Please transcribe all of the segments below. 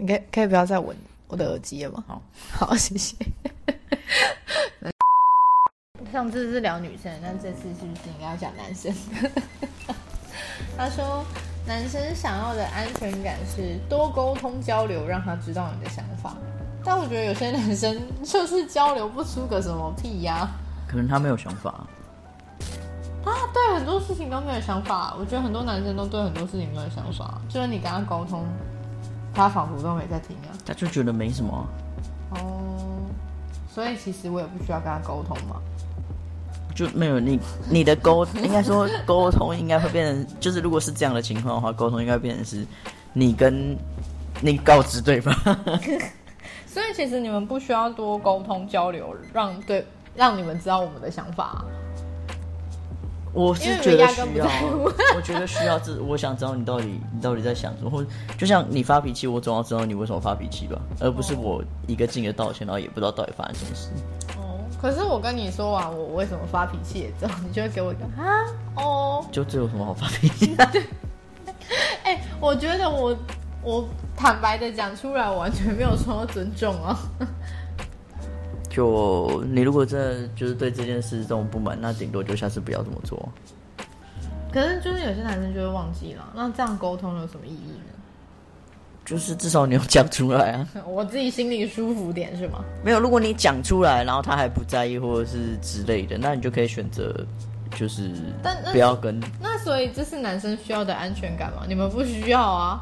你可以可以不要再闻我的耳机了吗？好，好，谢谢。上次是聊女生，那这次是不是应该要讲男生？他说，男生想要的安全感是多沟通交流，让他知道你的想法。但我觉得有些男生就是交流不出个什么屁呀、可能他没有想法，啊，对很多事情都没有想法。我觉得很多男生都对很多事情没有想法，就是你跟他沟通，他仿佛都没在听啊。他就觉得没什么啊。哦，所以其实我也不需要跟他沟通嘛。就没有你你的沟，应该说沟通应该会变成，就是如果是这样的情况的话，沟通应该变成是你跟你告知对方。所以其实你们不需要多沟通交流，让对让你们知道我们的想法。我是觉得你压根不需要在 乎，我觉得需要这，我想知道你到底你到底在想什么，或就像你发脾气，我总要知道你为什么发脾气吧，而不是我一个劲的道歉，然后也不知道到底发生什么事。哦，可是我跟你说完我为什么发脾气了之后，你就会给我一个啊哦，就这有什么好发脾气？哎、我觉得我我坦白的讲出来，我完全没有受到尊重啊。就你如果真的就是对这件事这种不满，那顶多就下次不要这么做。可是就是有些男生就会忘记了，那这样沟通有什么意义呢？就是至少你有讲出来啊，我自己心里舒服点是吗？没有，如果你讲出来，然后他还不在意或者是之类的，那你就可以选择就是但不要跟那所以这是男生需要的安全感吗？你们不需要啊，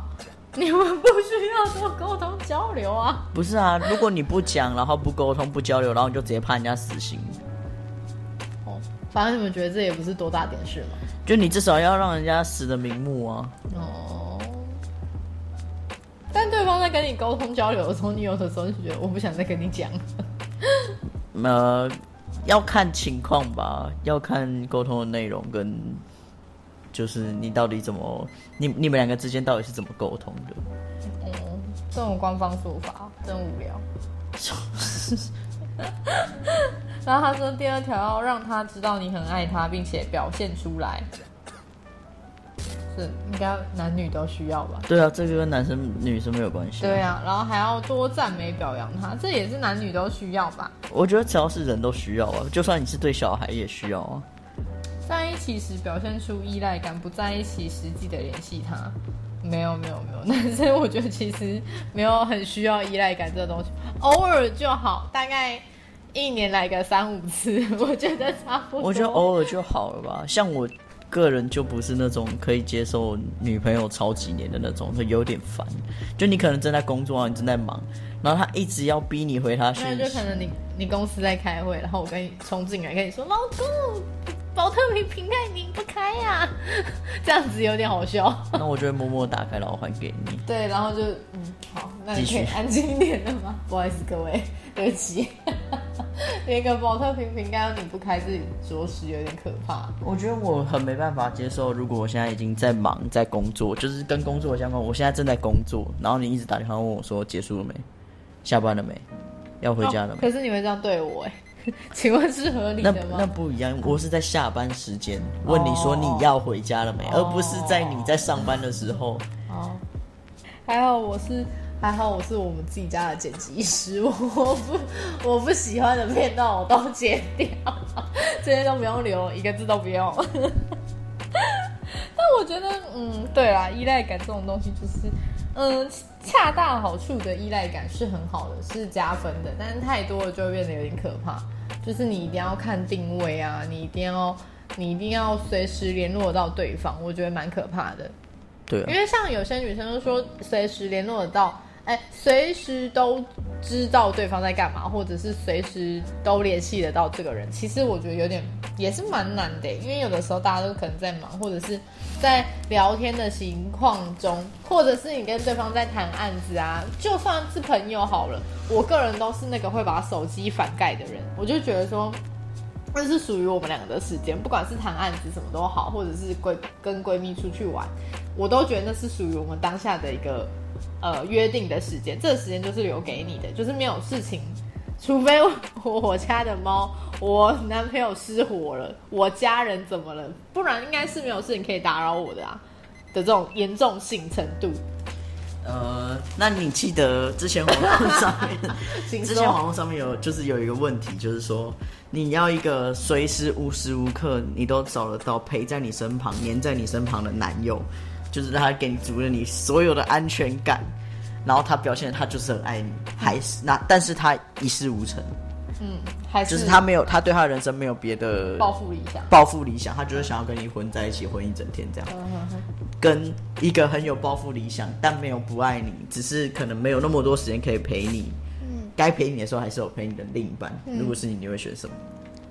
你们不需要多沟通交流啊。不是啊，如果你不讲，然后不沟通、不交流，然后你就直接判人家死刑，哦，反正你们觉得这也不是多大点事嘛。就你至少要让人家死的瞑目啊。哦，但对方在跟你沟通交流的时候，你有的时候就觉得我不想再跟你讲。呃，要看情况吧，要看沟通的内容跟就是你到底怎么，你你们两个之间到底是怎么沟通的。哦，这种官方说法真无聊。然后他说，第二条要让他知道你很爱他，并且表现出来，是应该男女都需要吧？对啊，这个跟男生女生没有关系。对，啊，然后还要多赞美表扬他，这也是男女都需要吧？我觉得只要是人都需要啊，就算你是对小孩也需要啊。在一起时表现出依赖感，不在一起实际的联系他。没有没有没有，男生 我觉得其实没有很需要依赖感这个东西，偶尔就好，大概一年来个三五次，我觉得差不多。我觉得偶尔就好了吧。像我个人就不是那种可以接受女朋友超几年的那种，就有点烦。就你可能正在工作啊，你正在忙，然后他一直要逼你回他讯息那就可，能你你公司在开会，然后我跟你冲进来跟你说，老公，保特瓶瓶盖拧不开呀、这样子有点好笑。那我就会默默打开，然后还给你。对，然后就嗯，好，那你可以安静一点了吗？不好意思，各位，对不起，连个保特瓶瓶盖都拧不开，自己着实有点可怕。我觉得我很没办法接受，如果我现在已经在忙，在工作，就是跟工作相关，我现在正在工作，然后你一直打电话问我说结束了没，下班了没，要回家了没？可是你会这样对我哎？请问是合理的吗？那不一样，我是在下班时间问你说你要回家了没，哦而不是在你在上班的时候。哦，还好我是还好我是我们自己家的剪辑师，我不我不喜欢的片段我都剪掉，这些都不用留，一个字都不用。但我觉得，嗯，对啦，依赖感这种东西就是，嗯，恰到好处的依赖感是很好的，是加分的，但是太多了就会变得有点可怕。就是你一定要看定位啊，你一定要你一定要随时联络到对方，我觉得蛮可怕的。对啊因，为像有些女生都说随时联络得到，哎，随时都知道对方在干嘛，或者是随时都联系得到这个人。其实我觉得有点也是蛮难的，因为有的时候大家都可能在忙，或者是在聊天的情况中，或者是你跟对方在谈案子啊，就算是朋友好了，我个人都是那个会把手机反盖的人，我就觉得说。那是属于我们两个的时间，不管是谈案子什么都好，或者是闺跟闺蜜出去玩，我都觉得那是属于我们当下的一个呃约定的时间。这个时间就是留给你的，就是没有事情，除非我我家的猫，我男朋友失火了，我家人怎么了，不然应该是没有事情可以打扰我的啊的这种严重性程度。呃，那你记得之前网络上面，之前网。络上面有就是有一个问题，就是说你要一个随时无时无刻你都找得到陪在你身旁、黏在你身旁的男友，就是他给你足了你所有的安全感，然后他表现他就是很爱你，还是那但是他一事无成，嗯，还是就是他没有他对他的人生没有别的抱负理想。抱负理想，他就是想要跟你混在一起混一整天这样。跟一个很有抱负理想，但没有不爱你，只是可能没有那么多时间可以陪你。嗯，该陪你的时候还是有陪你的另一半。如果是你，你会选什么？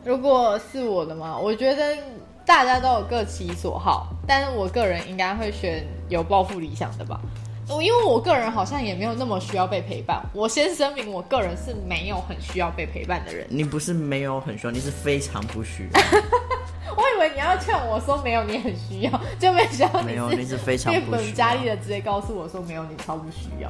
如果是我的嘛，我觉得大家都有各其所好，但是我个人应该会选有抱负理想的吧。我因为我个人好像也没有那么需要被陪伴。我先声明，我个人是没有很需要被陪伴的人。你不是没有很需要，你是非常不需要。我以为你要劝我说没有，你很需要，就没想到没有你是非常变不需要本加厉的直接告诉我说没有，你超不需要。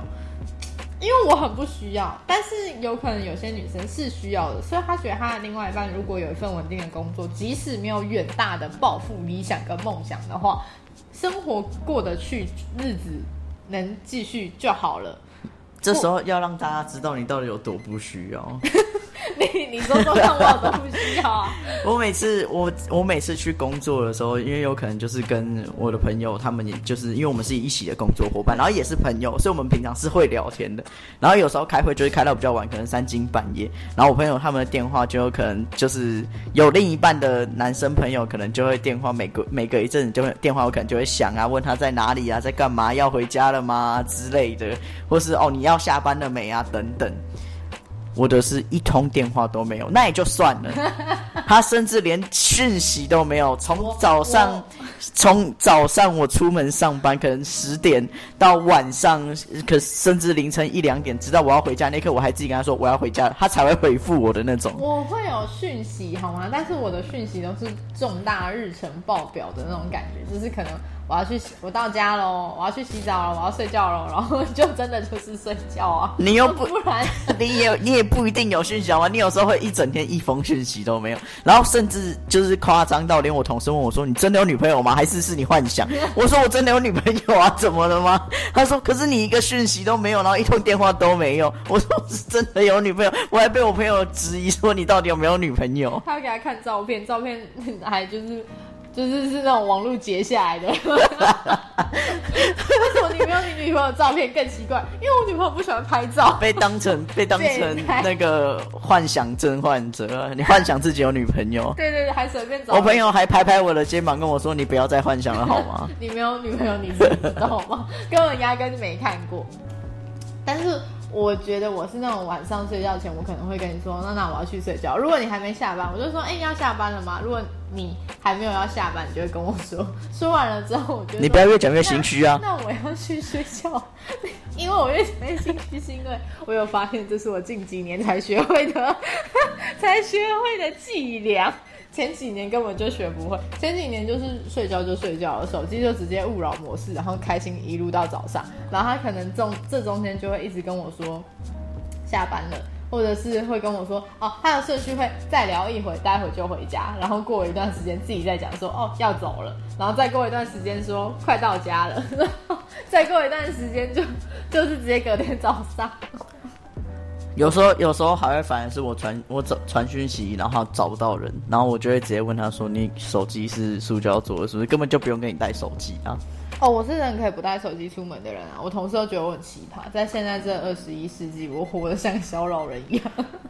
因为我很不需要，但是有可能有些女生是需要的，所以她觉得她的另外一半如果有一份稳定的工作，即使没有远大的抱负、理想跟梦想的话，生活过得去，日子能继续就好了。这时候要让大家知道你到底有多不需要。你你说说看，我有多不需要啊？我每次我我每次去工作的时候，因为有可能就是跟我的朋友，他们也就是因为我们是一起的工作伙伴，然后也是朋友，所以我们平常是会聊天的。然后有时候开会就会开到比较晚，可能三更半夜。然后我朋友他们的电话就有可能就是有另一半的男生朋友，可能就会电话每隔每隔一阵子就会电话，我可能就会响啊，问他在哪里啊，在干嘛，要回家了吗之类的，或是哦你要下班了没啊等等。我的是一通电话都没有，那也就算了。他甚至连讯息都没有，从早上从早上我出门上班，可能十点到晚上，可甚至凌晨一两点，直到我要回家那刻，我还自己跟他说我要回家，他才会回复我的那种。我会有讯息好吗？但是我的讯息都是重大日程报表的那种感觉，就是可能我要去，我到家喽，我要去洗澡了，我要睡觉了，然后就真的就是睡觉啊。你又不 不然，你也你也不一定有讯息好吗？你有时候会一整天一封讯息都没有，然后甚至就是夸张到连我同事问我说：“你真的有女朋友吗？还是是你幻想？”我说：“我真的有女朋友啊，怎么了吗？”他说：“可是你一个讯息都没有，然后一通电话都没有。”我说：“我是真的有女朋友。”我还被我朋友质疑说：“你到底有没有女朋友他要给他看照片，照片还就是就是是那种网络截下来的。为什么你没有你女朋友的照片更奇怪？因为我女朋友不喜欢拍照？”。被当成 被当成那个幻想症患者，你幻想自己有女朋友。对对对，还随便找。我朋友还拍拍我的肩膀跟我说：“你不要再幻想了，好吗？” 你没有女朋友，你知道吗？根本压根就没看过。但是我觉得我是那种晚上睡觉前，我可能会跟你说，那那我要去睡觉。如果你还没下班，我就说，哎、你要下班了吗？如果你还没有要下班，你就会跟我说。说完了之后，我就说你不要越讲越心虚啊！那我要去睡觉，因为我越讲越心虚，是因为我有发现这是我近几年才学会的，才学会的伎俩。前几年根本就学不会，前几年就是睡觉就睡觉，手机就直接勿扰模式，然后开心一路到早上。然后他可能中这中间就会一直跟我说下班了，或者是会跟我说哦，他的顺序会再聊一会，待会就回家，然后过一段时间自己再讲说哦要走了，然后再过一段时间说快到家了，然后再过一段时间就就是直接隔天早上。有时候，有时候还会反而是我传我找传讯息，然后他找不到人，然后我就会直接问他说：“你手机是塑胶做的，是不是？根本就不用给你带手机啊哦，我是人可以不带手机出门的人啊！我同事都觉得我很奇葩，在现在这二十一世纪，我活得像小老人一样。！”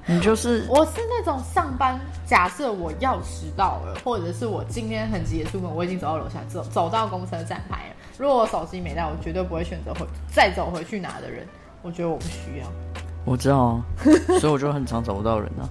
你就是 我是那种上班，假设我要迟到了，或者是我今天很急的出门，我已经走到楼下，走走到公车站牌了。如果我手机没带，我绝对不会选择回再走回去拿的人。我觉得我不需要，我知道啊，所以我就很常找不到人啊。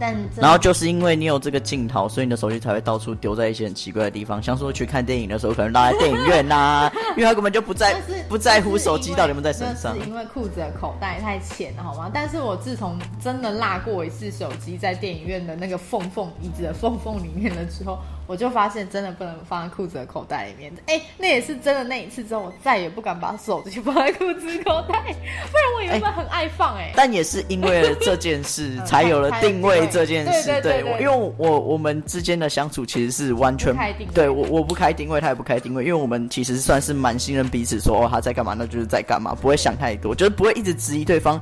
但然后就是因为你有这个镜头，所以你的手机才会到处丢在一些很奇怪的地方，像说去看电影的时候，可能落在电影院呐、因为他根本就不在不在乎手机到底有没有在身上。是因为裤子的口袋太浅了，好吗？但是我自从真的落过一次手机在电影院的那个缝缝椅子的缝缝里面了之后，我我就发现真的不能放在裤子的口袋里面。哎，那也是真的。那一次之后，我再也不敢把手机放在裤子口袋，不然我原本很爱放。哎，但也是因为这件事，才有了定位这件事。对，因为我我们之间的相处其实是完全对我我不开定位，他也不开定位，因为我们其实算是蛮信任彼此，说哦他在干嘛，那就是在干嘛，不会想太多，就是不会一直质疑对方。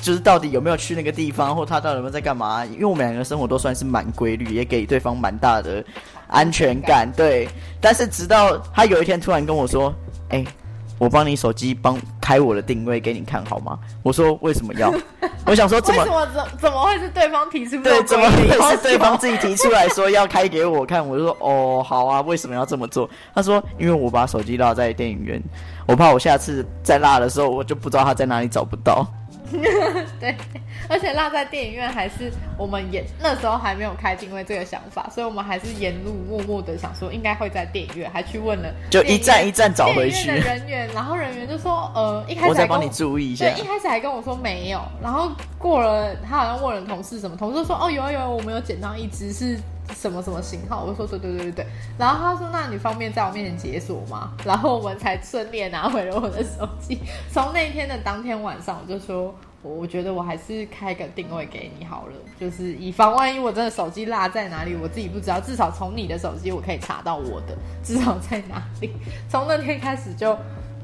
就是到底有没有去那个地方，或他到底有没有在干嘛？因为我们两个生活都算是蛮规律，也给对方蛮大的安全感。对，但是直到他有一天突然跟我说：“哎，我帮你手机帮开我的定位给你看好吗？”我说：“为什么要？” 我想说怎么怎么怎怎么会是对方提出？对，怎么会是对方自己提出来说要开给我看？我就说：“哦，好啊，为什么要这么做？”他说：“因为我把手机落在电影院，我怕我下次再落的时候，我就不知道他在哪里找不到。” 对，而且落在电影院还是我们也那时候还没有开定位这个想法，所以我们还是沿路默默的想说应该会在电影院，还去问了，就一站一站找回去的人员，然后人员就说呃一开始我再帮你注意一下，对，一开始还跟我说没有，然后过了他好像问了同事什么，同事说哦有啊有啊，我们有捡到一只是。什么什么型号？我就说对对对对对。然后他说：“那你方便在我面前解锁吗？”然后我们才顺利拿回了我的手机。从那天的当天晚上，我就说：“我我觉得我还是开个定位给你好了，就是以防万一我真的手机落在哪里，我自己不知道。至少从你的手机我可以查到我的，至少在哪里。从那天开始就。”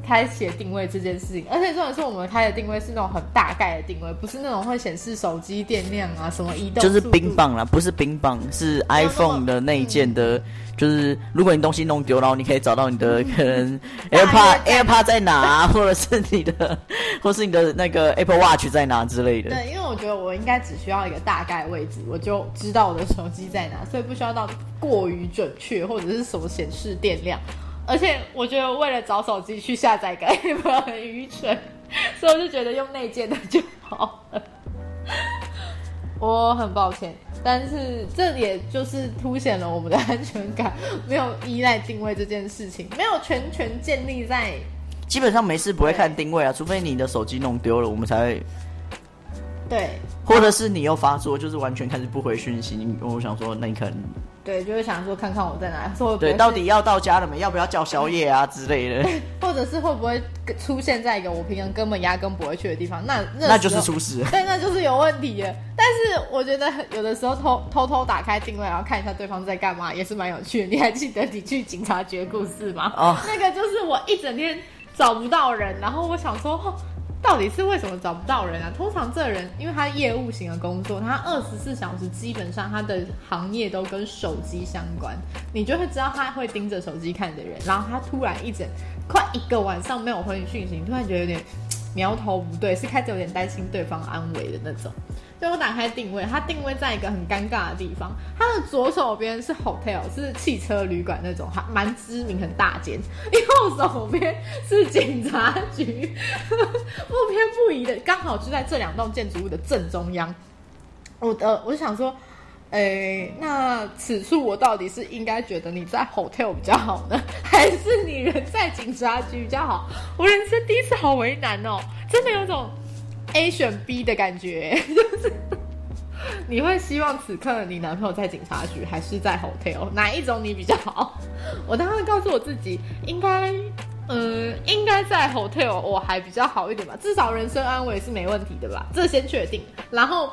开启定位这件事情，而且重点是我们开的定位是那种很大概的定位，不是那种会显示手机电量啊什么移动。就是冰棒啦，不是冰棒，是 iPhone 的内件的。就是如果你东西弄丢了，你可以找到你的可能 AirPod AirPod 在哪，或者是你的，或是你的那个 Apple Watch 在哪之类的。对，因为我觉得我应该只需要一个大概位置，我就知道我的手机在哪，所以不需要到过于准确或者是什么显示电量。而且我觉得为了找手机去下载个 app 很愚蠢，所以我就觉得用内建的就好了。我很抱歉，但是这也就是凸显了我们的安全感没有依赖定位这件事情，没有全权建立在。基本上没事不会看定位啊，除非你的手机弄丢了，我们才会。对。或者是你又发作，就是完全开始不回讯息，我想说，那你可能。对，就是想说看看我在哪，说对，到底要到家了没？要不要叫宵夜啊之类的？或者是会不会出现在一个我平常根本压根不会去的地方？那那就是出事。对，那就是有问题。但是我觉得有的时候偷偷偷打开定位，然后看一下对方在干嘛，也是蛮有趣的。你还记得你去警察局故事吗？哦，那个就是我一整天找不到人，然后我想说。到底是为什么找不到人啊？通常这人，因为他业务型的工作，他二十四小时基本上他的行业都跟手机相关，你就会知道他会盯着手机看的人。然后他突然一整快一个晚上没有回你讯息，突然觉得有点 苗头不对，是开始有点担心对方安危的那种。所以我打开定位，它定位在一个很尴尬的地方。它的左手边是 hotel，是汽车旅馆那种，还蛮知名、很大间；右手边是警察局，不偏不倚的，刚好就在这两栋建筑物的正中央。我的，我就想说，诶，那此处我到底是应该觉得你在 hotel 比较好呢，还是你人在警察局比较好？我人生第一次好为难哦，真的有种。A 选 B 的感觉，就 是你会希望此刻你男朋友在警察局还是在 hotel？哪一种你比较好？我当时告诉我自己，应该，嗯，应该在 hotel 我还比较好一点吧，至少人身安危是没问题的吧，这先确定。然后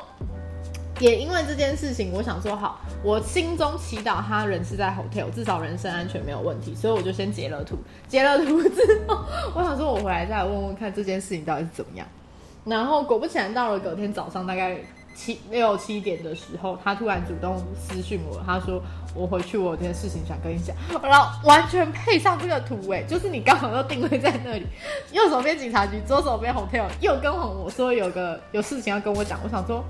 也因为这件事情，我想说好，我心中祈祷他人是在 hotel，至少人身安全没有问题，所以我就先截了图。截了图之后，我想说我回来再问问看这件事情到底是怎么样。然后果不其然，到了隔天早上大概七六七点的时候，他突然主动私讯我，他说：“我回去，我有件事情想跟你讲。”然后完全配上这个图，哎，就是你刚好都定位在那里，右手边警察局，左手边 hotel，又跟我说有个有事情要跟我讲。我想说，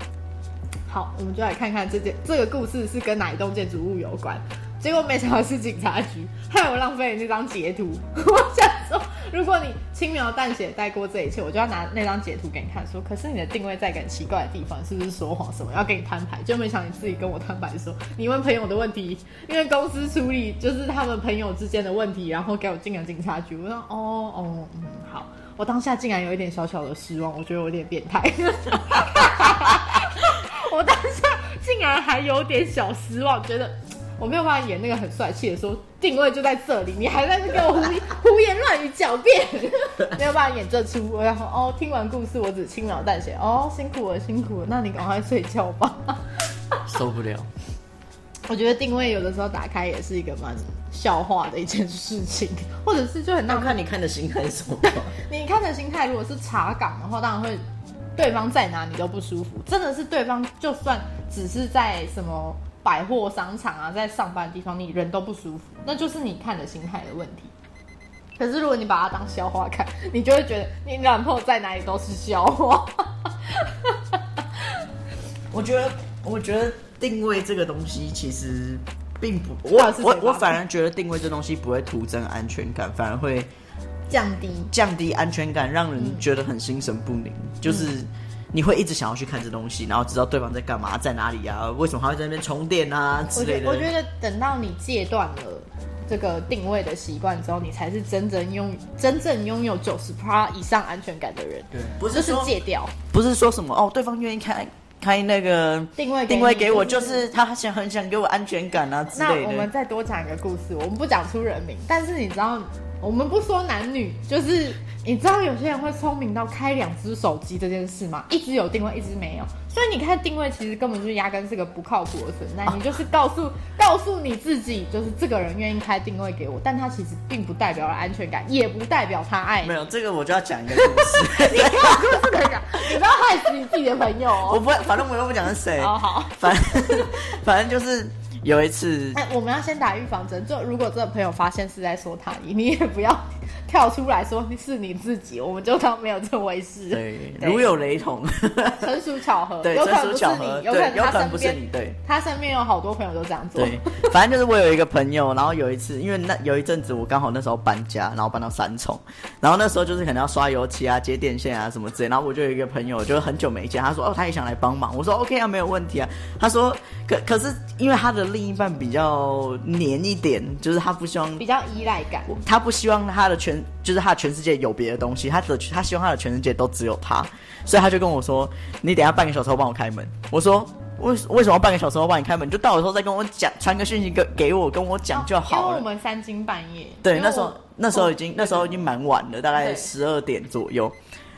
好，我们就来看看这件这个故事是跟哪一栋建筑物有关。结果没想到是警察局，害我浪费了那张截图。我想说，如果你轻描淡写带过这一切，我就要拿那张截图给你看，说，可是你的定位在很奇怪的地方，是不是说谎什么？要跟你摊牌，就没想你自己跟我摊牌说，你问朋友的问题，因为公司处理就是他们朋友之间的问题，然后给我进了警察局。我说，哦哦，嗯，好。我当下竟然有一点小小的失望，我觉得我有点变态。我当下 竟然还有点小失望，觉得。我没有办法演那个很帅气的说定位就在这里，你还在那给我胡胡言乱语狡辩，没有办法演这出。然后哦，听完故事我只轻描淡写，哦，辛苦了辛苦了，那你赶快睡觉吧。受不了。我觉得定位有的时候打开也是一个蛮笑话的一件事情，或者是就很那看你看的心态是什么。你看的心态如果是查岗的话，当然会对方在哪你都不舒服。真的是对方就算只是在什么百货商场啊，在上班的地方，你人都不舒服，那就是你看的心态的问题。可是如果你把它当笑话看，你就会觉得你男朋友在哪里都是笑话。我觉得，我觉得。定位这个东西其实并不，我我我反而觉得定位这东西不会徒增安全感，反而会降低降低安全感，让人觉得很心神不宁。就是你会一直想要去看这东西，然后知道对方在干嘛，在哪里啊？为什么他会在那边充电啊之类的？我觉得等到你戒断了这个定位的习惯之后，你才是真正拥真正拥有九十 p 以上安全感的人。对，不是说戒掉，不是说什么哦，对方愿意开。开那个定位定位给我，就是他想很想给我安全感啊之类的。那我们再多讲一个故事，我们不讲出人名，但是你知道，我们不说男女，就是你知道有些人会聪明到开两只手机这件事吗？一只有定位，一只没有。所以你看定位，其实根本就压根是个不靠谱的存在。你就是告诉告诉你自己，就是这个人愿意开定位给我，但他其实并不代表了安全感，也不代表他爱。没有这个，我就要讲一个故事。你讲故事可以讲，你不要害死你自己的朋友哦。我不，反正我又不讲是谁。好好，反反正就是有一次。哎，我们要先打预防针，就如果这个朋友发现是在说他，你也不要。跳出来说是你自己，我们就当没有这回事。对，如有雷同，纯属巧合。对，纯属巧合。有可能不是你。对，他身边有好多朋友都这样做。对，反正就是我有一个朋友，然后有一次，因为那有一阵子我刚好那时候搬家，然后搬到三重，然后那时候就是可能要刷油漆啊、接电线啊什么之类，然后我就有一个朋友，就是很久没见，他说哦，他也想来帮忙。我说 OK 啊，没有问题啊。他说可可是因为他的另一半比较黏一点，就是他不希望比较依赖感，他不希望他的全。就是他全世界有别的东西，他的他希望他的全世界都只有他，所以他就跟我说：“你等下半个小时后帮我开门。”我说：“为为什么半个小时后帮你开门？你就到的时候再跟我讲，传个讯息给给我，跟我讲就好了。”因为我们三更半夜。对，那时候那时候已经那时候已经蛮晚了，大概十二点左右。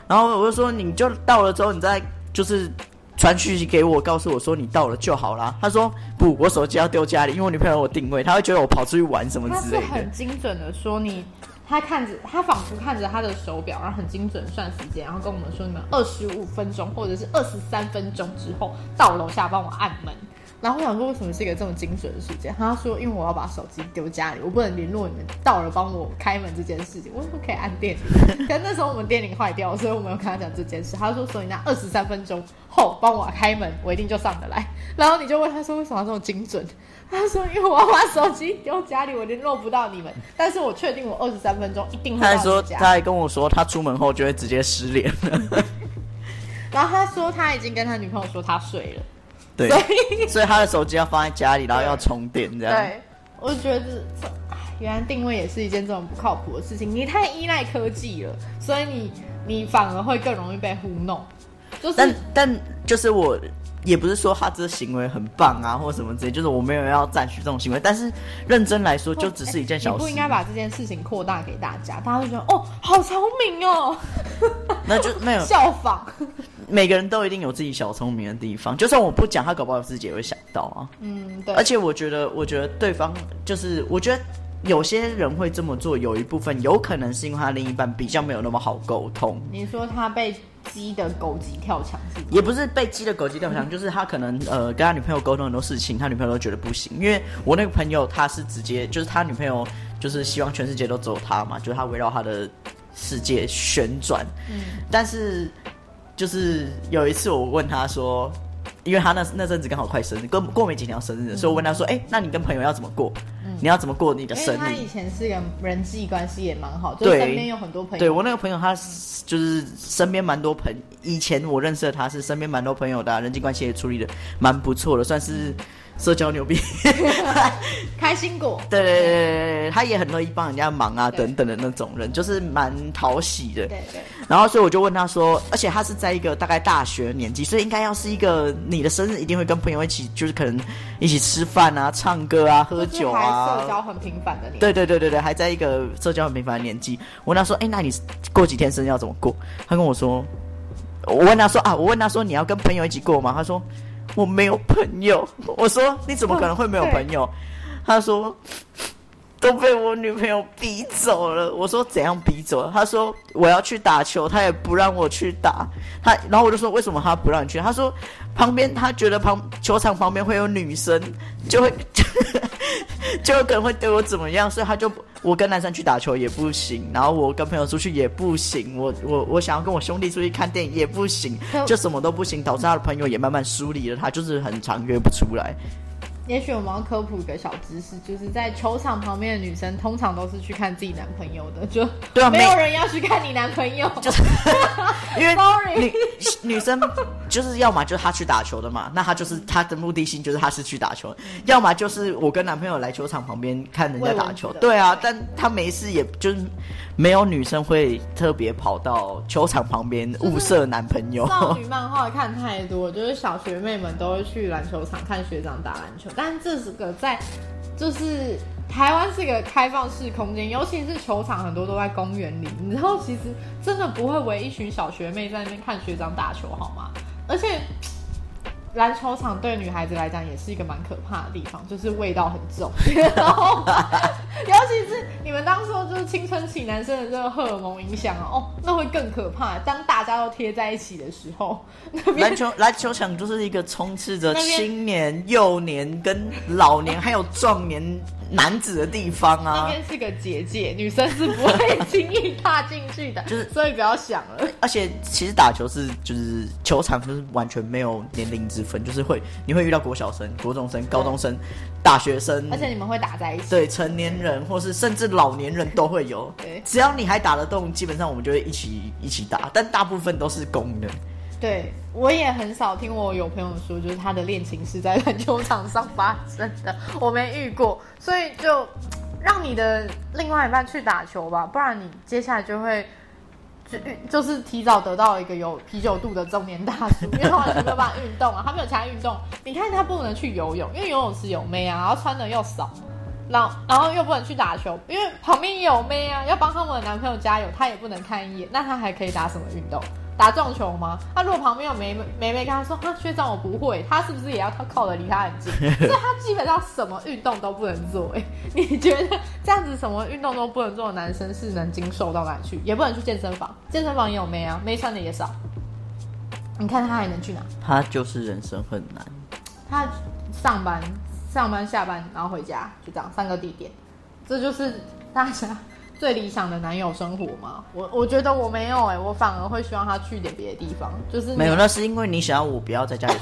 然后我就说：“你就到了之后，你再就是传讯息给我，告诉我说你到了就好啦。”他说：“不，我手机要丢家里，因为我女朋友我定位，她会觉得我跑出去玩什么之类的。”很精准的说你。他看着，他仿佛看着他的手表，然后很精准算时间，然后跟我们说：“你们二十五分钟或者是二十三分钟之后到楼下帮我按门。”然后我想说，为什么是一个这么精准的时间？他说：“因为我要把手机丢家里，我不能联络你们到了帮我开门这件事情。我说可以按电铃，但那时候我们电铃坏掉，所以我没有跟他讲这件事。他说：所以那二十三分钟后帮我开门，我一定就上得来。然后你就问他说：为什么这么精准？”他说：“因为我要把手机丢家里，我联络不到你们。但是我确定我二十三分钟一定会到他说，他还跟我说，他出门后就会直接失联。然后他说他已经跟他女朋友说他睡了。对，所以他的手机要放在家里，然后要充电这样。对，我觉得这原来定位也是一件这种不靠谱的事情。你太依赖科技了，所以你你反而会更容易被糊弄。就是，但但就是我。也不是说他这行为很棒啊，或什么之类，就是我没有要赞许这种行为。但是认真来说，就只是一件小事。不应该把这件事情扩大给大家，大家会觉得哦，好聪明哦。那就没有效仿。每个人都一定有自己小聪明的地方，就算我不讲，他搞不好自己也会想到啊。嗯，对。而且我觉得，我觉得对方就是，我觉得有些人会这么做，有一部分有可能是因为他另一半比较没有那么好沟通。你说他被。鸡的狗急跳墙是？也不是被鸡的狗急跳墙，就是他可能呃跟他女朋友沟通很多事情，他女朋友都觉得不行。因为我那个朋友他是直接就是他女朋友就是希望全世界都只有他嘛，就是他围绕他的世界旋转。嗯，但是就是有一次我问他说，因为他那那阵子刚好快生日，过过没几天要生日，所以我问他说，哎，那你跟朋友要怎么过？你要怎么过你的生日？他以前是个人际关系也蛮好，就身边有很多朋友。对我那个朋友，他就是身边蛮多朋。以前我认识的他是身边蛮多朋友的，人际关系也处理的蛮不错的，算是社交牛逼，开心果，对对对对对，他也很乐意帮人家忙啊，等等的那种人，就是蛮讨喜的。对对，然后，所以我就问他说，而且他是在一个大概大学年纪，所以应该要是一个你的生日一定会跟朋友一起，就是可能一起吃饭啊、唱歌啊、喝酒啊社。交很频繁的年，对对对对对，还在一个社交很频繁的年纪。我问他说：“哎，那你过几天生日要怎么过？”他跟我说：“我问他说啊，我问他说你要跟朋友一起过吗？”他说：“我没有朋友。”我说：“你怎么可能会没有朋友？”他说：“都被我女朋友逼走了。”我说：“怎样逼走了？”他说：“我要去打球，他也不让我去打。他，然后我就说：为什么他不让你去？他说：旁边他觉得旁球场旁边会有女生，就会 就有可能会对我怎么样，所以他就我跟男生去打球也不行，然后我跟朋友出去也不行，我我我想要跟我兄弟出去看电影也不行，就什么都不行，导致他的朋友也慢慢疏离了他，就是很常约不出来。也许我们要科普一个小知识，就是在球场旁边的女生通常都是去看自己男朋友的，就对啊没没有人要去看你男朋友，就是因为女 女生就是要么就是他去打球的嘛，那他就是他的目的性就是他是去打球，要么就是我跟男朋友来球场旁边看人家打球对啊，但他没事，也就是没有女生会特别跑到球场旁边物色男朋友。少 女漫画看太多，就是小学妹们都会去篮球场看学长打篮球，但这是个在就是台湾是个开放式空间，尤其是球场很多都在公园里，你知道其实真的不会围一群小学妹在那边看学长打球好吗？而且。篮球场对女孩子来讲也是一个蛮可怕的地方，就是味道很重，然后尤其是你们当初就是青春期男生的这个荷尔蒙影响哦，那会更可怕。当大家都贴在一起的时候，篮球篮球场就是一个充斥着青年、幼年跟老年还有壮年男子的地方那啊。边是个结界，女生是不会轻易踏进去的，就是所以不要想了。而且其实打球是就是球场就是完全没有年龄之分，就是会你会遇到国小生、国中生、高中生、大学生，而且你们会打在一起，对成年人或是甚至老年人都会有。对只要你还打得动，基本上我们就会一起一起打，但大部分都是公的。对，我也很少听我有朋友说，就是他的恋情是在篮球场上发生的，我没遇过，所以就让你的另外一半去打球吧，不然你接下来就会。就就是提早得到一个有啤酒肚的中年大叔，因为他完全没有办法运动啊，他没有其他运动。你看他不能去游泳，因为游泳池有妹啊，然后穿的又少，然后然后又不能去打球，因为旁边有妹啊，要帮他们的男朋友加油，他也不能看一眼，那他还可以打什么运动？打撞球吗？他如果旁边有妹妹妹妹跟他说，啊学长我不会，他是不是也要靠靠得离他很近？所以他基本上什么运动都不能做、哎，你觉得这样子什么运动都不能做的男生是能经受到哪里去？也不能去健身房，健身房也有妹啊，妹穿的也少。你看他还能去哪？他就是人生很难。他上班、上班、下班，然后回家，就这样三个地点，这就是大家最理想的男友生活吗？我我觉得我没有哎、我反而会希望他去点别的地方，就是没有，那是因为你想要我不要在家里。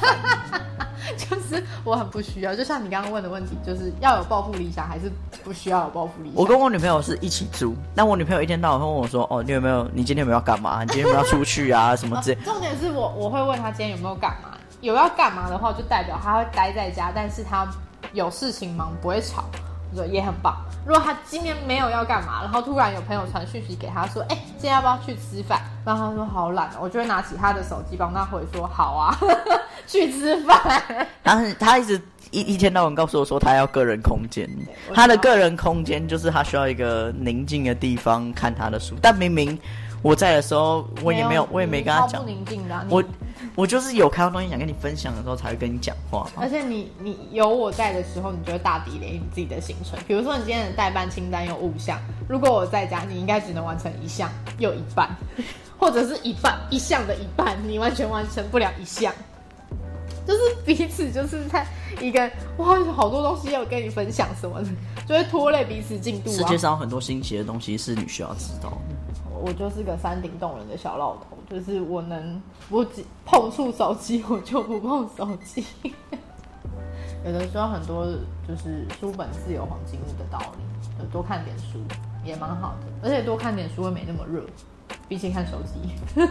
就是我很不需要。就像你刚刚问的问题，就是要有抱负理想，还是不需要有抱负理想？我跟我女朋友是一起住，但我女朋友一天到晚会问我说：“哦，你有没有？你今天有没有要干嘛？你今天有没有要出去啊？什么之类。哦重点是我我会问他今天有没有干嘛，有要干嘛的话，就代表他会待在家，但是他有事情忙，不会吵，我觉得也很棒。如果他今天没有要干嘛，然后突然有朋友传讯息给他说，哎、今天要不要去吃饭？然后他说好懒哦，我就会拿起他的手机帮他回说好啊，去吃饭。然后他一直一一天到晚告诉我说他要个人空间，他的个人空间就是他需要一个宁静的地方看他的书。但明明我在的时候，我也没有，我也没跟他讲不，宁静的啊、我我就是有看到东西想跟你分享的时候才会跟你讲话嘛。而且你你有我在的时候，你就会大地雷你自己的行程。比如说你今天的代办清单有五项，如果我在家，你应该只能完成一项又一半，或者是一半一项的一半，你完全完成不了一项。就是彼此就是在一个哇，好多东西要跟你分享什么的，就会拖累彼此进度啊世界。上有很多新奇的东西是你需要知道的。我就是个山顶洞人的小老头，就是我能不碰触手机，我就不碰手机。有的时候很多就是书本自有黄金屋的道理，就多看点书也蛮好的，而且多看点书会没那么热，比起看手机。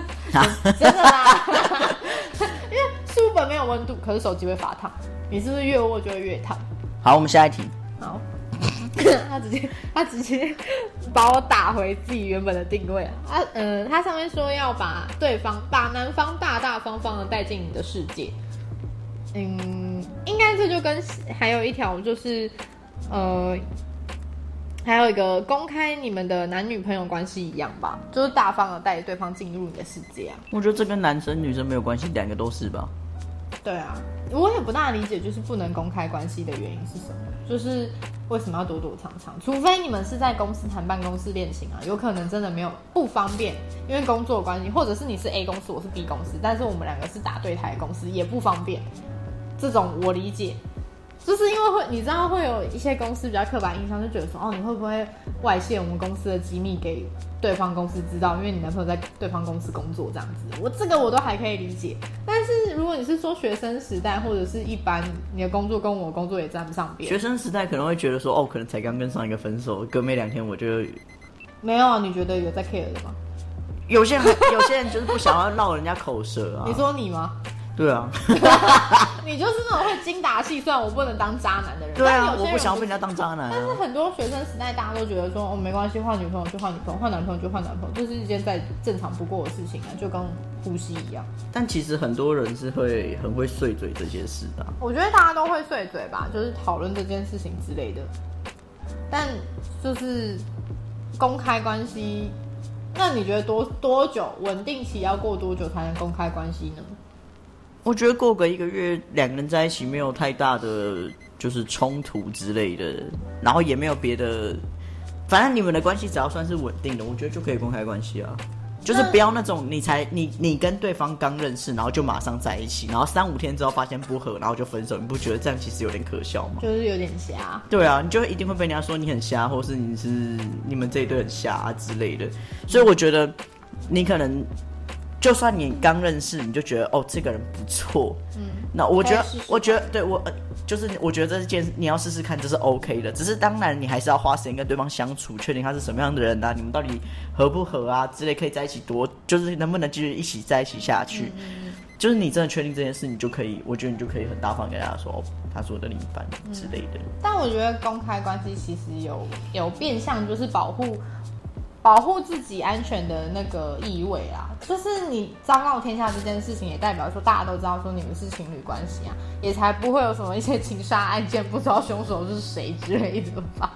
真的啦，因为书本没有温度，可是手机会发烫，你是不是越握就会越烫？好，我们下一题。好，他直接他直接把我打回自己原本的定位啊。他嗯，他上面说要把对方把男方大大方方的带进你的世界。嗯，应该这就跟还有一条就是呃，还有一个公开你们的男女朋友关系一样吧，就是大方的带对方进入你的世界啊。我觉得这跟男生女生没有关系，两个都是吧。对啊，我也不大理解，就是不能公开关系的原因是什么？就是为什么要躲躲藏藏？除非你们是在公司谈办公室恋情啊，有可能真的没有不方便，因为工作关系，或者是你是 A 公司，我是 B 公司，但是我们两个是打对台公司，也不方便。这种我理解。就是因为会，你知道会有一些公司比较刻板印象，就觉得说，哦，你会不会外泄我们公司的机密给对方公司知道？因为你男朋友在对方公司工作这样子，我这个我都还可以理解。但是如果你是说学生时代或者是一般，你的工作跟我工作也沾不上边。学生时代可能会觉得说，哦，可能才刚跟上一个分手，隔没两天我就没有啊？你觉得有在 care 的吗？有些人有些人就是不想要绕人家口舌啊。你说你吗？对啊，你就是那种会精打细算，我不能当渣男的人。对啊，我不想要被人家当渣男。但是很多学生时代，大家都觉得说，哦，没关系，换女朋友就换女朋友，换男朋友就换男朋友，这是一件再正常不过的事情啊，就跟呼吸一样。但其实很多人是会很会碎嘴这件事的。我觉得大家都会碎嘴吧，就是讨论这件事情之类的。但就是公开关系，那你觉得多多久稳定期要过多久才能公开关系呢？我觉得过个一个月，两个人在一起没有太大的就是冲突之类的，然后也没有别的，反正你们的关系只要算是稳定的，我觉得就可以公开关系啊。就是不要那种你才你你跟对方刚认识，然后就马上在一起，然后三五天之后发现不合，然后就分手，你不觉得这样其实有点可笑吗？就是有点瞎。对啊，你就一定会被人家说你很瞎，或是你是你们这一对很瞎之类的。所以我觉得你可能。就算你刚认识，你就觉得哦，这个人不错，嗯，那我觉得，我觉得对我，就是我觉得这件你要试试看，这是 OK 的。只是当然，你还是要花时间跟对方相处，确定他是什么样的人啊，你们到底合不合啊之类，可以在一起多，就是能不能继续一起在一起下去。就是你真的确定这件事，你就可以，我觉得你就可以很大方跟大家说，哦，他是我的另一半之类的。但我觉得公开关系其实有有变相，就是保护。保护自己安全的那个意味啊，就是你昭告天下这件事情，也代表说大家都知道说你们是情侣关系啊，也才不会有什么一些情杀案件，不知道凶手是谁之类的吧？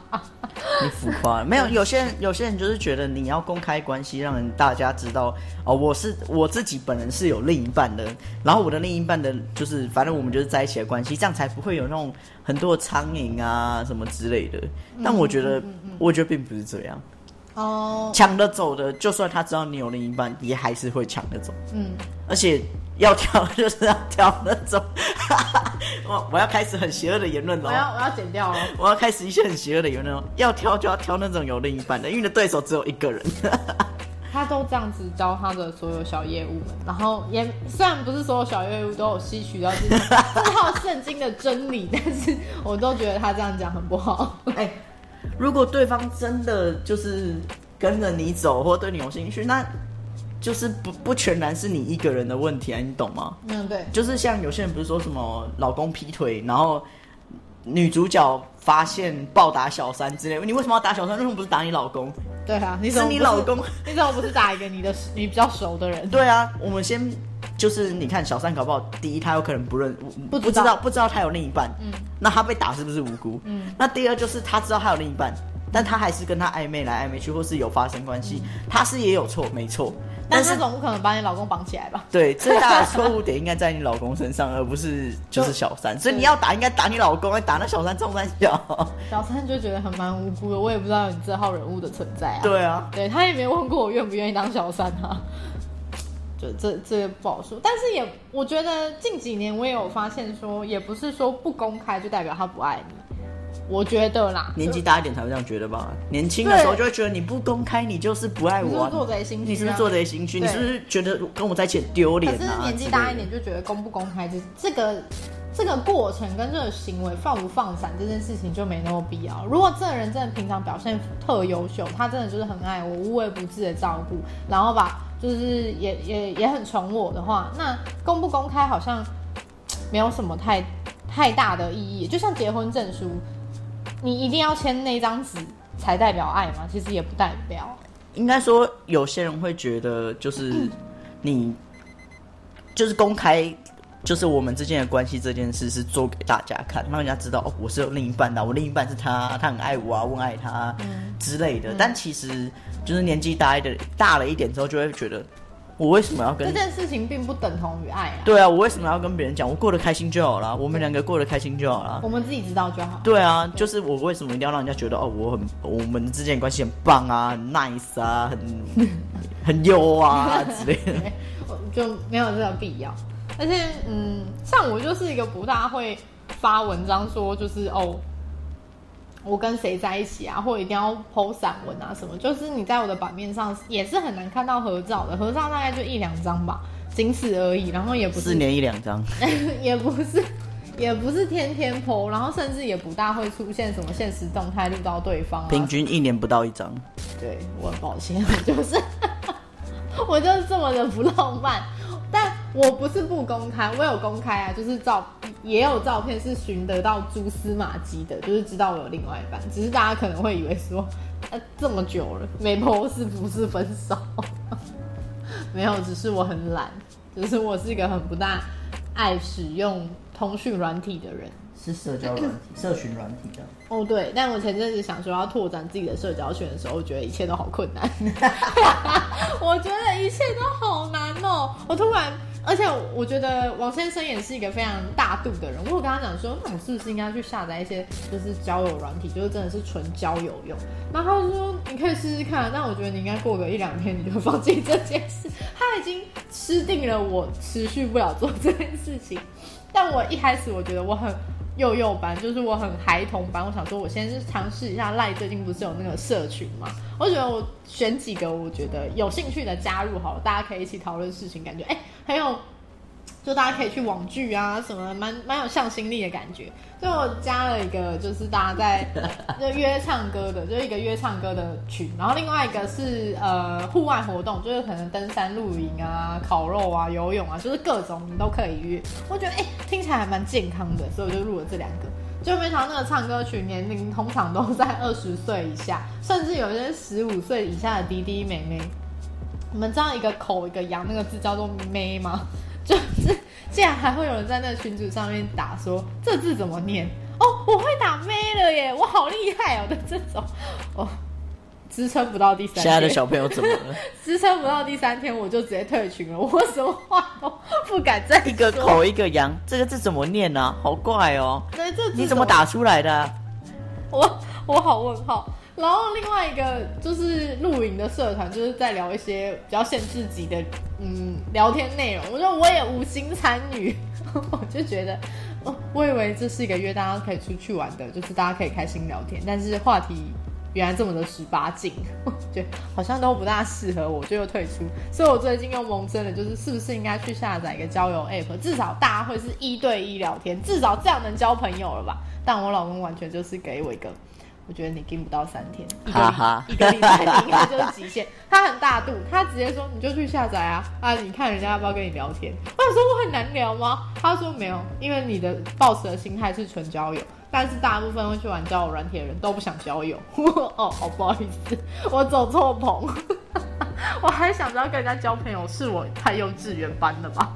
你浮夸，没有有些人有些人就是觉得你要公开关系，让人大家知道哦，我是我自己本人是有另一半的，然后我的另一半的就是反正我们就是在一起的关系，这样才不会有那种很多苍蝇啊什么之类的。但我觉得，我觉得并不是这样。哦，抢得走的，就算他知道你有另一半，也还是会抢得走。嗯，而且要挑就是要挑那种，我我要开始很邪恶的言论了。我要我要剪掉了。我要开始一些很邪恶的言论，要挑就要挑那种有另一半的，因为你的对手只有一个人。他都这样子教他的所有小业务们，然后也虽然不是所有小业务都有吸取到这套圣经的真理，但是我都觉得他这样讲很不好。哎。如果对方真的就是跟着你走，或对你有兴趣，那就是不不全然是你一个人的问题啊，你懂吗？嗯，对。就是像有些人不是说什么老公劈腿，然后女主角发现暴打小三之类，你为什么要打小三？为什么不是打你老公？对啊，你是你老公，你怎么不是打一个你的你比较熟的人？对啊，我们先。就是你看小三搞不好，第一他有可能不认不不知道不知道他有另一半，嗯，那他被打是不是无辜？嗯，那第二就是他知道他有另一半，但他还是跟他暧昧来暧昧去，或是有发生关系，他是也有错，没错。但是总不可能把你老公绑起来吧？对，最大的错误点应该在你老公身上，而不是就是小三。所以你要打，应该打你老公，打那小三中三小。小三就觉得很蛮无辜的，我也不知道你这号人物的存在啊。对啊，对他也没问过我愿不愿意当小三啊。这这个不好说，但是也我觉得近几年我也有发现说，也不是说不公开就代表他不爱你。我觉得啦，年纪大一点才会这样觉得吧。年轻的时候就会觉得你不公开，你就是不爱我，做贼心虚。你是不是做贼心虚？你是不是觉得跟我在一起丢脸？可是年纪大一点就觉得公不公开，这这个这个过程跟这个行为放不放闪这件事情就没那么必要。如果这个人真的平常表现特优秀，他真的就是很爱我，无微不至的照顾，然后吧。就是也也也很宠我的话，那公不公开好像没有什么太太大的意义。就像结婚证书，你一定要签那张纸才代表爱吗？其实也不代表。应该说，有些人会觉得，就是 你就是公开，就是我们之间的关系这件事是做给大家看，让人家知道哦，我是有另一半的，我另一半是他，他很爱我啊，我很爱他之类的。但其实就是年纪大一点，大了一点之后，就会觉得。我为什么要跟这件事情并不等同于爱啊？对啊，我为什么要跟别人讲？我过得开心就好了，我们两个过得开心就好了。我们自己知道就好。对啊，就是我为什么一定要让人家觉得哦，我很我们之间关系很棒啊，很 nice 啊，很 很优啊 之类的，就没有这个必要。而且，嗯，像我就是一个不大会发文章说，就是哦。我跟谁在一起啊？或一定要 po 散文啊？什么？就是你在我的版面上也是很难看到合照的，合照大概就一两张吧，仅此而已。然后也不是四年一两张，也不是，也不是天天 po，然后甚至也不大会出现什么现实动态录到对方。平均一年不到一张。对我很抱歉，我 就是，我就是这么的不浪漫。但我不是不公开，我有公开啊，就是照也有照片是寻得到蛛丝马迹的，就是知道我有另外一半，只是大家可能会以为说，呃，这么久了没剖是不是分手？没有，只是我很懒，只是我是一个很不大爱使用通讯软体的人。是社交软体、社群软体的哦，对。但我前阵子想说要拓展自己的社交圈的时候，我觉得一切都好困难。我觉得一切都好难哦。我突然，而且我觉得王先生也是一个非常大度的人。我有跟他讲说，那我是不是应该去下载一些就是交友软体，就是真的是纯交友用？然后他说你可以试试看，但我觉得你应该过个一两天你就放弃这件事。他已经吃定了我持续不了做这件事情。但我一开始我觉得我很。幼幼班就是我很孩童班，我想说，我先是尝试一下赖，最近不是有那个社群嘛？我觉得我选几个我觉得有兴趣的加入好了，大家可以一起讨论事情，感觉哎很有。就大家可以去网剧啊，什么蛮蛮有向心力的感觉。所以我加了一个，就是大家在就 约唱歌的，就是一个约唱歌的群。然后另外一个是呃户外活动，就是可能登山、露营啊、烤肉啊、游泳啊，就是各种你都可以约。我觉得哎听起来还蛮健康的，所以我就入了这两个。就没想到那个唱歌群年龄通常都在 二十岁以下，甚至有一些十五岁以下的弟弟妹妹。你们知道一个口一个羊那个字叫做妹吗？就是竟然还会有人在那个群组上面打说这字怎么念哦，我会打妹了耶，我好厉害哦的这种哦，支撑不到第三天，现在的小朋友怎么了？支撑不到第三天我就直接退群了，我什么话都不敢再一个口一个羊，这个字怎么念呢？好怪哦，对，这你怎么打出来的？我我好问号。然后另外一个就是露营的社团，就是在聊一些比较限制级的嗯聊天内容。我说我也无心参与，我就觉得，哦，我以为这是一个约大家可以出去玩的，就是大家可以开心聊天。但是话题原来这么的十八禁，觉得好像都不大适合我，就又退出。所以我最近又萌生了，就是是不是应该去下载一个交友 app，至少大家会是一对一聊天，至少这样能交朋友了吧？但我老公完全就是给我一个。我觉得你盯不到三天，一个一个礼拜应该就是极限。他很大度，他直接说你就去下载啊啊！你看人家要不要跟你聊天？我说我很难聊吗？他说没有，因为你的 boss 的心态是纯交友，但是大部分会去玩交友软体的人都不想交友。哦，好不好意思，我走错棚。我还想着要跟人家交朋友，是我太幼稚园班了吧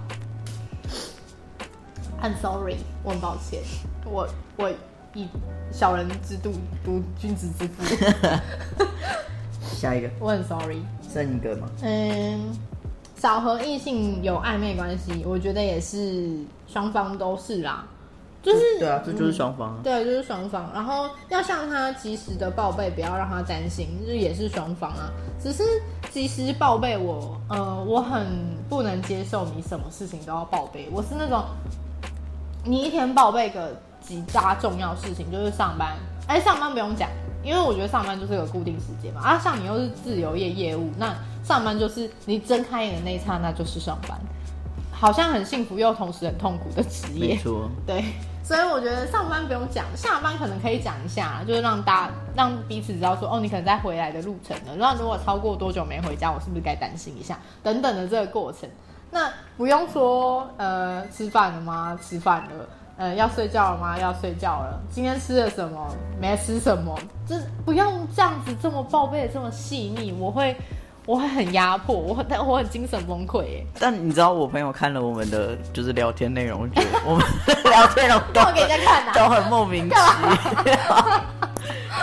？I'm sorry，我很抱歉，我我。以小人之度读君子之腹。下一个，我很 sorry，剩一个吗？嗯，少和异性有暧昧关系，我觉得也是双方都是啦，就是对啊，这就是双方，对，就是双方。然后要向他及时的报备，不要让他担心，就也是双方啊。只是及时报备，我呃，我很不能接受你什么事情都要报备。我是那种，你一天报备个。几大重要事情就是上班，哎，上班不用讲，因为我觉得上班就是个固定时间嘛。啊，像你又是自由业业务，那上班就是你睁开眼的那一刹那就是上班，好像很幸福又同时很痛苦的职业。没错，对，所以我觉得上班不用讲，下班可能可以讲一下，就是让大让彼此知道说，哦，你可能在回来的路程了。那如果超过多久没回家，我是不是该担心一下？等等的这个过程。那不用说呃吃饭了吗？吃饭了。呃，要睡觉了吗？要睡觉了。今天吃了什么？没吃什么？这不用这样子这么报备的这么细腻，我会我会很压迫，我但我很精神崩溃耶。但你知道我朋友看了我们的就是聊天内容，觉得我们 聊天内容都给人家看啊都很莫名其妙，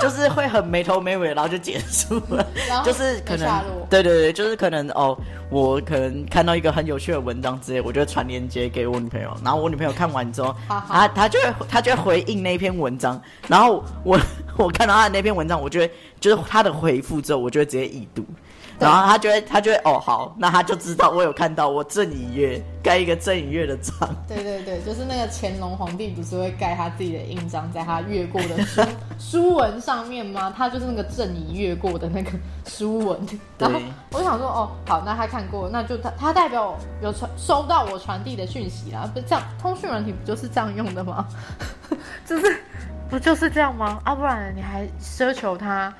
就是会很没头没尾，然后就结束了。就是可能对对对，就是可能哦，我可能看到一个很有趣的文章之类，我就会传链接给我女朋友，然后我女朋友看完之后，她她就会她就会回应那篇文章，然后我 我看到她的那篇文章，我就会就是她的回复之后，我就会直接已读。对然后他就会，他就会哦好，那他就知道我有看到，我正一月盖一个正一月的章，对对对，就是那个乾隆皇帝不是会盖他自己的印章在他越过的书书文上面吗？他就是那个正仪阅过的那个书文。然后我就想说，哦，好，那他看过，那就他他代表有传收到我传递的讯息啦，不是这样，通讯软体不就是这样用的吗？就是不就是这样吗？啊，不然你还奢求他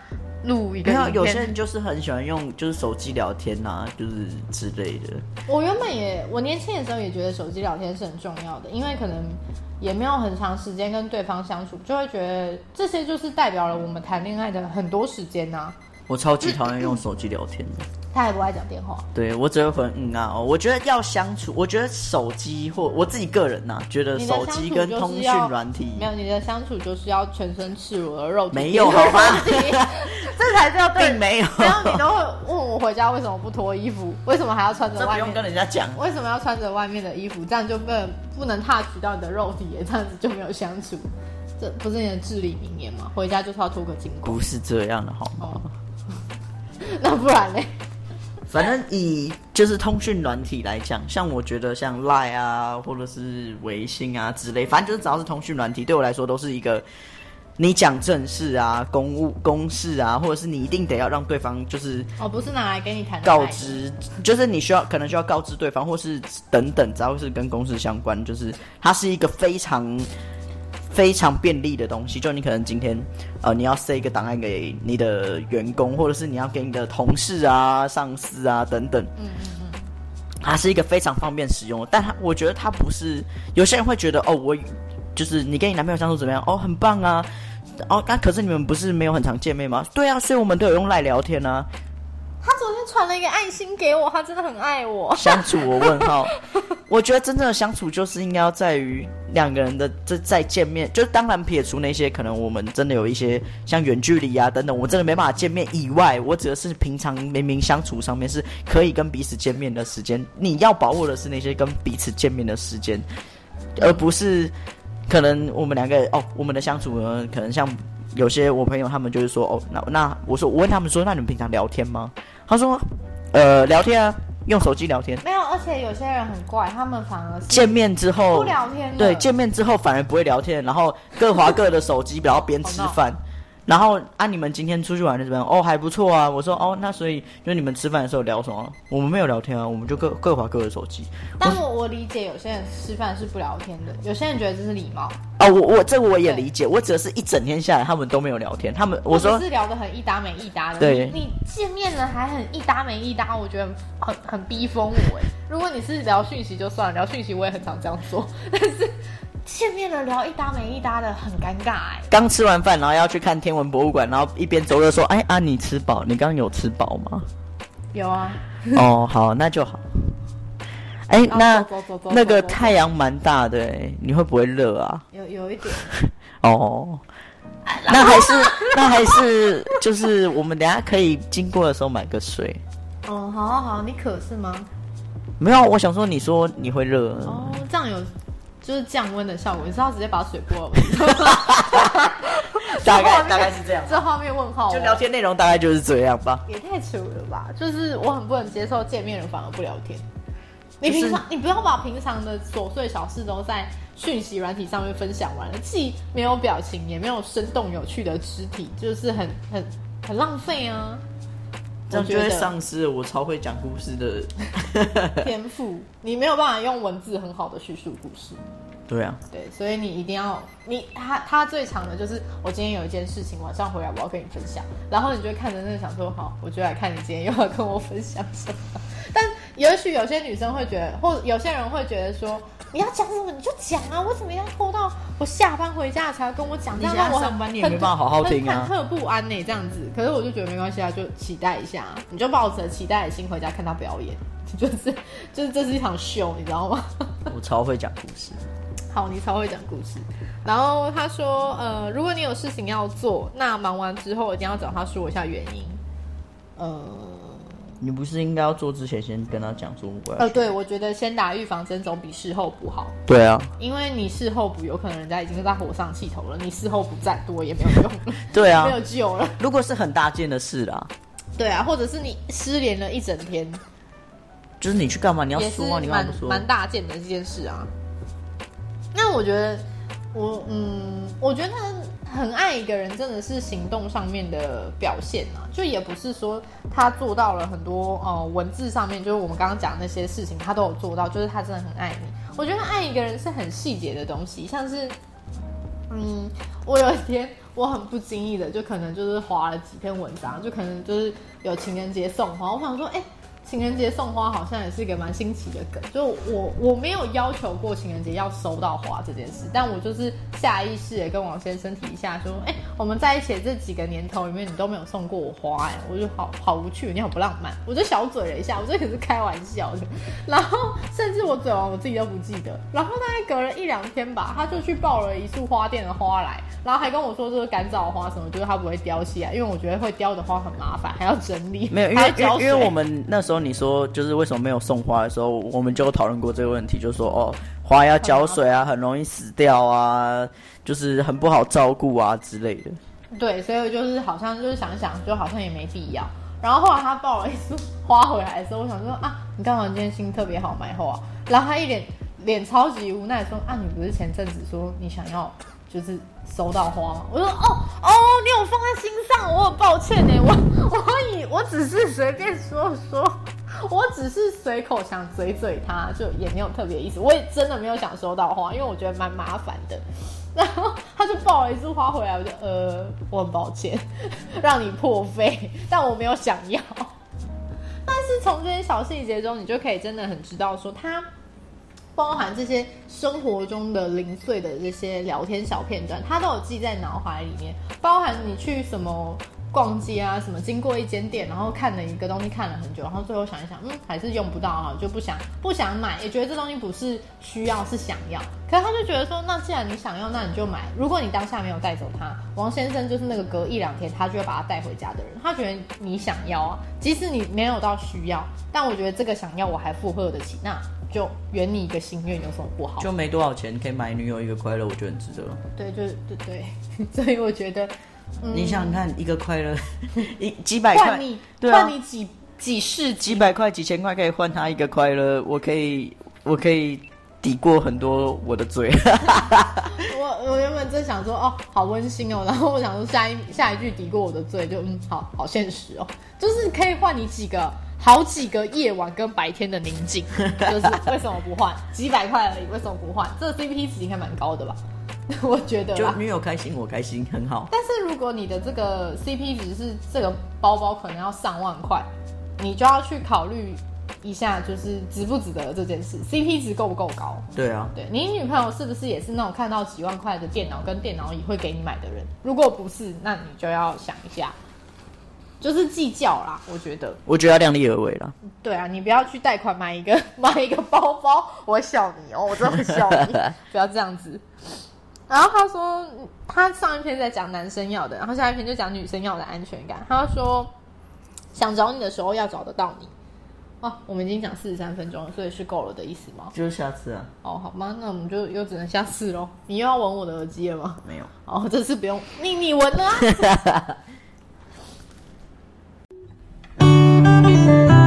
录一个没有，有些人就是很喜欢用就是手机聊天呐、就是之类的。我原本也，我年轻的时候也觉得手机聊天是很重要的，因为可能也没有很长时间跟对方相处，就会觉得这些就是代表了我们谈恋爱的很多时间呐、我超级讨厌用手机聊天的，他也不爱讲电话，对我只会回嗯啊哦。我觉得要相处，我觉得手机或我自己个人呐、觉得手机跟通讯软体没有你的相处就是要全身赤裸的肉体，没有好吗这才叫对并。没有，然后你都会问我回家为什么不脱衣服，为什么还要穿着外这不用跟？人家讲。为什么要穿着外面的衣服？这样就不能不能 touch 到你的肉体耶，这样子就没有相处。这不是你的至理名言吗？回家就是要脱个精光。不是这样的好吗？哦，那不然嘞？反正以就是通讯软体来讲，像我觉得像 Line 啊，或者是微信啊之类，反正就是只要是通讯软体，对我来说都是一个你讲正事啊、公务公事啊，或者是你一定得要让对方就是哦，不是拿来跟你谈告知，就是你需要可能需要告知对方，或是等等，只要是跟公事相关，就是它是一个非常非常便利的东西。就你可能今天呃你要塞一个档案给你的员工，或者是你要给你的同事啊、上司啊等等，嗯嗯嗯，它是一个非常方便使用的。但它我觉得它不是有些人会觉得哦，我就是你跟你男朋友相处怎么样？哦，很棒啊。哦，那、可是你们不是没有很常见面吗？对啊，所以我们都有用赖聊天啊。他传了一个爱心给我，他真的很爱我。相处，我问号。我觉得真正的相处就是应该要在于两个人的这再见面，就当然撇除那些可能我们真的有一些像远距离啊等等，我真的没办法见面以外，我指的是平常明明相处上面是可以跟彼此见面的时间，你要把握的是那些跟彼此见面的时间，而不是可能我们两个哦，我们的相处呢，可能像有些我朋友他们就是说哦，那那我说我问他们说，那你们平常聊天吗？他说呃聊天啊，用手机聊天。没有，而且有些人很怪，他们反而是见面之后不聊天。对，见面之后反而不会聊天，然后各划各的手机，然后边吃饭。然后啊，你们今天出去玩的怎么样？哦，还不错啊。我说哦，那所以就你们吃饭的时候聊什么？我们没有聊天啊，我们就各各划各的手机。但我我理解有些人吃饭是不聊天的，有些人觉得这是礼貌。哦，我我这个我也理解，我指的是一整天下来他们都没有聊天。他们我说是聊得很一搭没一搭的。对你你见面了还很一搭没一搭，我觉得很很很逼疯我哎。如果你是聊讯息就算了，聊讯息我也很常这样做，但是见面了聊一搭没一搭的很尴尬哎。刚吃完饭，然后要去看天文博物馆，然后一边走着说：“哎啊，你吃饱？你刚刚有吃饱吗有啊，？”哦，好，那就好。哎，那那个太阳蛮大的，哎你会不会热啊？有有一点。哦，那还是 那还是就是我们等下可以经过的时候买个水。哦，好好好，你渴是吗？没有，我想说你说你会热，哦，这样有就是降温的效果，你知道直接把水泼了 大概大概是这样。这画面问号、哦，就聊天内容大概就是这样吧。也太扯了吧！就是我很不能接受见面人反而不聊天。你就是平常、你不要把平常的琐碎小事都在讯息软体上面分享完了，既没有表情，也没有生动有趣的肢体，就是很很很浪费啊！这样就会我觉得丧失了我超会讲故事的。天赋，你没有办法用文字很好的叙述故事。对啊，对，所以你一定要你他他最长的就是我今天有一件事情晚上回来我要跟你分享，然后你就会看着那个想说好，我就来看你今天又要跟我分享什么。但也许有些女生会觉得，或有些人会觉得说，你要讲什么你就讲啊，为什么要拖到我下班回家才要跟我讲？这样你现我很上班你也没办法好好听啊很忐忑不安呢、这样子。可是我就觉得没关系啊，就期待一下，你就抱着期待的心回家看他表演，就是 就是这是一场秀，你知道吗？我超会讲故事。好，你超会讲故事。然后他说，呃，如果你有事情要做，那忙完之后一定要找他说一下原因。呃你不是应该要做之前先跟他讲说我要呃，对，我觉得先打预防针总比事后补好，对啊，因为你事后补，有可能人家已经在火上气头了，你事后补再多也没有用了，对啊没。有救了。如果是很大件的事啦，对啊，或者是你失联了一整天，就是你去干嘛？你要说啊，你干蛮嘛不说？蛮大件的一件事啊。那我觉得，我嗯，我觉得很爱一个人，真的是行动上面的表现啊，就也不是说他做到了很多呃文字上面，就是我们刚刚讲那些事情，他都有做到，就是他真的很爱你。我觉得爱一个人是很细节的东西，像是嗯，我有一天我很不经意的，就可能就是划了几篇文章，就可能就是有情人节送花，我想说，哎、情人节送花好像也是一个蛮新奇的梗，就我我没有要求过情人节要收到花这件事，但我就是下意识的跟王先生提一下说，哎、我们在一起的这几个年头里面，你都没有送过我花、哎，我就好好无趣，你好不浪漫，我就小嘴了一下，我这可是开玩笑的，然后甚至我嘴完我自己都不记得，然后大概隔了一两天吧，他就去抱了一束花店的花来，然后还跟我说这是干燥花什么，就是它不会凋起来，因为我觉得会凋的花很麻烦，还要整理，没有，因为因为我们那时候你说就是为什么没有送花的时候，我们就讨论过这个问题，就说哦，花要浇水啊，很容易死掉啊，就是很不好照顾啊之类的。对，所以就是好像就是想想，就好像也没必要。然后后来他抱了一束花回来的时候，我想说啊，你干嘛今天心特别好买花？然后他一脸脸超级无奈说啊，你不是前阵子说你想要就是收到花？我说哦哦，你有放在心上，我很抱歉呢，我我以我只是随便说说。我只是随口想嘴嘴他，就也没有特别意思。我也真的没有想收到花，因为我觉得蛮麻烦的。然后他就抱了一束花回来，我就呃，我很抱歉让你破费，但我没有想要。但是从这些小细节中，你就可以真的很知道说他包含这些生活中的零碎的这些聊天小片段，他都有记在脑海里面，包含你去什么。逛街啊，什么经过一间店，然后看了一个东西看了很久，然后最后想一想，嗯，还是用不到啊，就不想不想买，也觉得这东西不是需要，是想要。可是他就觉得说，那既然你想要，那你就买。如果你当下没有带走它，王先生就是那个隔一两天他就会把它带回家的人。他觉得你想要啊，即使你没有到需要，但我觉得这个想要我还负荷得起，那就圆你一个心愿，有什么不好？就没多少钱可以买女友一个快乐，我觉得很值得。对，就是对对，所以我觉得，你想看，一个快乐，一几百块换，你换你几几世几百块、几千块可以换他一个快乐，我可以，我可以抵过很多我的罪。我我原本真想说哦，好温馨哦，然后我想说下一下一句抵过我的罪，就嗯，好好现实哦，就是可以换你几个好几个夜晚跟白天的宁静，就是为什么不换？几百块而已，为什么不换？这个 CP 值应该蛮高的吧？我觉得。就女友开心，我开心，很好。但是如果你的这个 CP 值是这个包包可能要上万块，你就要去考虑一下，就是值不值得这件事，CP 值够不够高？对啊，对你女朋友是不是也是那种看到几万块的电脑跟电脑椅会给你买的人？如果不是，那你就要想一下，就是计较啦。我觉得，我觉得要量力而为啦。对啊，你不要去贷款买一个 买一个包包，我会笑你哦，我真的会笑你，不要这样子。然后他说，他上一篇在讲男生要的，然后下一篇就讲女生要的安全感。他说，想找你的时候要找得到你。哦，我们已经讲四十三分钟了，所以是够了的意思吗？就是下次啊，哦，好吗？那我们就又只能下次喽。你又要闻我的耳机了吗？没有。哦，这次不用，你你闻了、啊。Música